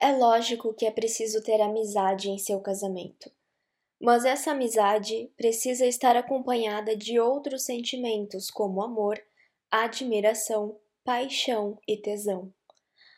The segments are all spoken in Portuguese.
É lógico que é preciso ter amizade em seu casamento, mas essa amizade precisa estar acompanhada de outros sentimentos como amor, admiração, paixão e tesão.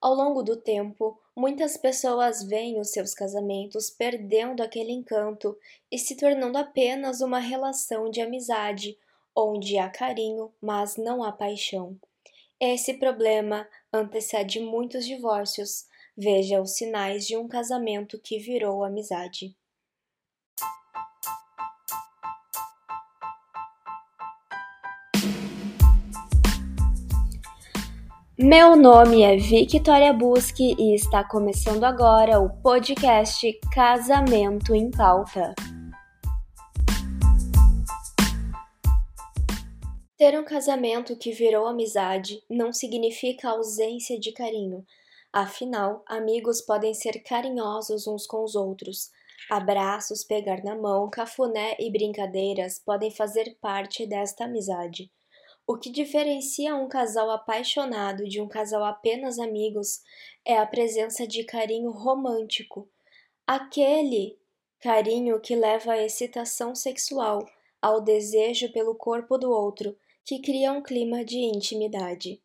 Ao longo do tempo, muitas pessoas veem os seus casamentos perdendo aquele encanto e se tornando apenas uma relação de amizade, onde há carinho, mas não há paixão. Esse problema antecede muitos divórcios. Veja os sinais de um casamento que virou amizade. Meu nome é Victoria Busque e está começando agora o podcast Casamento em Pauta. Ter um casamento que virou amizade não significa ausência de carinho. Afinal, amigos podem ser carinhosos uns com os outros. Abraços, pegar na mão, cafuné e brincadeiras podem fazer parte desta amizade. O que diferencia um casal apaixonado de um casal apenas amigos é a presença de carinho romântico, aquele carinho que leva à excitação sexual, ao desejo pelo corpo do outro, que cria um clima de intimidade.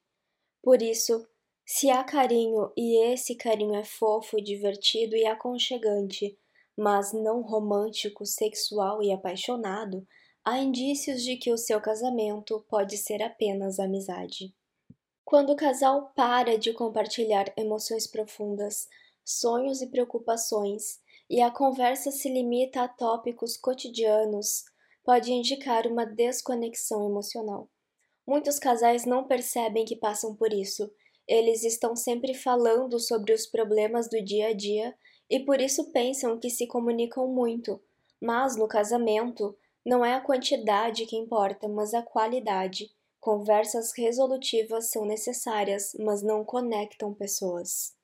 Por isso, se há carinho e esse carinho é fofo, divertido e aconchegante, mas não romântico, sexual e apaixonado, há indícios de que o seu casamento pode ser apenas amizade. Quando o casal para de compartilhar emoções profundas, sonhos e preocupações, e a conversa se limita a tópicos cotidianos, pode indicar uma desconexão emocional. Muitos casais não percebem que passam por isso. Eles estão sempre falando sobre os problemas do dia a dia e por isso pensam que se comunicam muito. Mas no casamento, não é a quantidade que importa, mas a qualidade. Conversas resolutivas são necessárias, mas não conectam pessoas.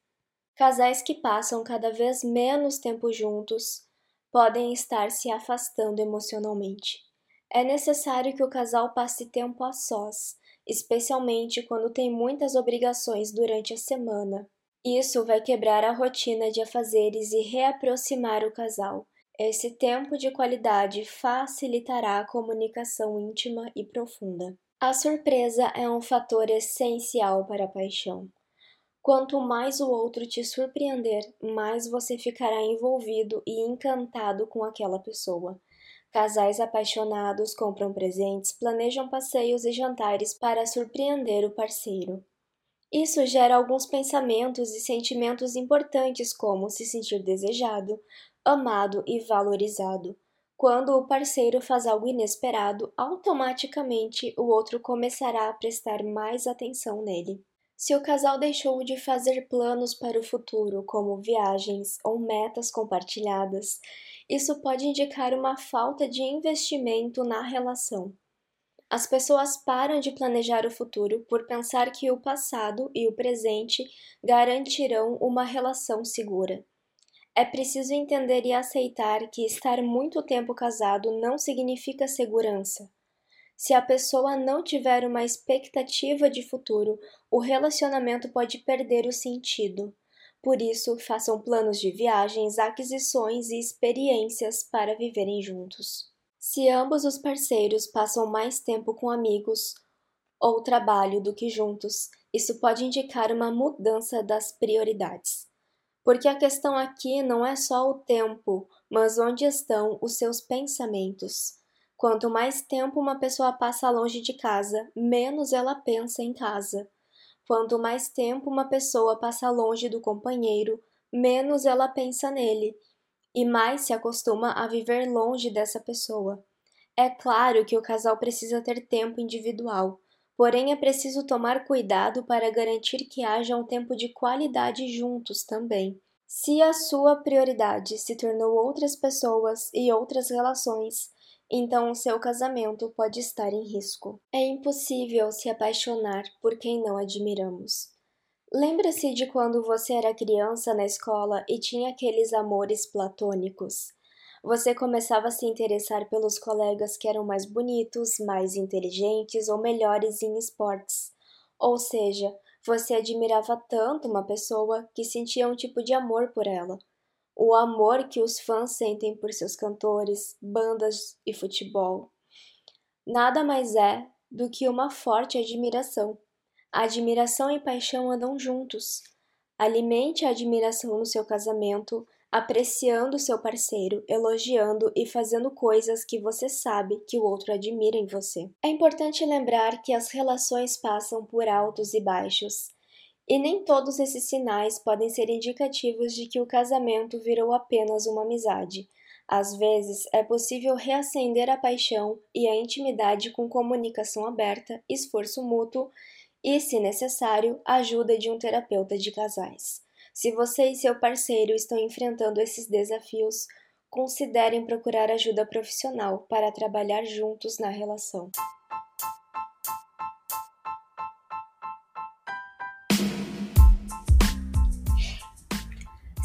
Casais que passam cada vez menos tempo juntos podem estar se afastando emocionalmente. É necessário que o casal passe tempo a sós, especialmente quando tem muitas obrigações durante a semana. Isso vai quebrar a rotina de afazeres e reaproximar o casal, esse tempo de qualidade facilitará a comunicação íntima e profunda. A surpresa é um fator essencial para a paixão. Quanto mais o outro te surpreender, mais você ficará envolvido e encantado com aquela pessoa. Casais apaixonados compram presentes, planejam passeios e jantares para surpreender o parceiro. Isso gera alguns pensamentos e sentimentos importantes, como se sentir desejado, amado e valorizado. Quando o parceiro faz algo inesperado, automaticamente o outro começará a prestar mais atenção nele. Se o casal deixou de fazer planos para o futuro, como viagens ou metas compartilhadas, isso pode indicar uma falta de investimento na relação. As pessoas param de planejar o futuro por pensar que o passado e o presente garantirão uma relação segura. É preciso entender e aceitar que estar muito tempo casado não significa segurança. Se a pessoa não tiver uma expectativa de futuro, o relacionamento pode perder o sentido. Por isso, façam planos de viagens, aquisições e experiências para viverem juntos. Se ambos os parceiros passam mais tempo com amigos ou trabalho do que juntos, isso pode indicar uma mudança das prioridades. Porque a questão aqui não é só o tempo, mas onde estão os seus pensamentos. Quanto mais tempo uma pessoa passa longe de casa, menos ela pensa em casa. Quanto mais tempo uma pessoa passa longe do companheiro, menos ela pensa nele e mais se acostuma a viver longe dessa pessoa. É claro que o casal precisa ter tempo individual, Porém, é preciso tomar cuidado para garantir que haja um tempo de qualidade juntos também. Se a sua prioridade se tornou outras pessoas e outras relações, então o seu casamento pode estar em risco. É impossível se apaixonar por quem não admiramos. Lembra-se de quando você era criança na escola e tinha aqueles amores platônicos? você começava a se interessar pelos colegas que eram mais bonitos, mais inteligentes ou melhores em esportes. Ou seja, Você admirava tanto uma pessoa que sentia um tipo de amor por ela. O amor que os fãs sentem por seus cantores, bandas e futebol. Nada mais é do que uma forte admiração. admiração e paixão andam juntos. Alimente a admiração no seu casamento, apreciando seu parceiro, elogiando e fazendo coisas que você sabe que o outro admira em você. É importante lembrar que as relações passam por altos e baixos, e nem todos esses sinais podem ser indicativos de que o casamento virou apenas uma amizade. Às vezes, é possível reacender a paixão e a intimidade com comunicação aberta, esforço mútuo e, se necessário, ajuda de um terapeuta de casais. Se você e seu parceiro estão enfrentando esses desafios, considerem procurar ajuda profissional para trabalhar juntos na relação.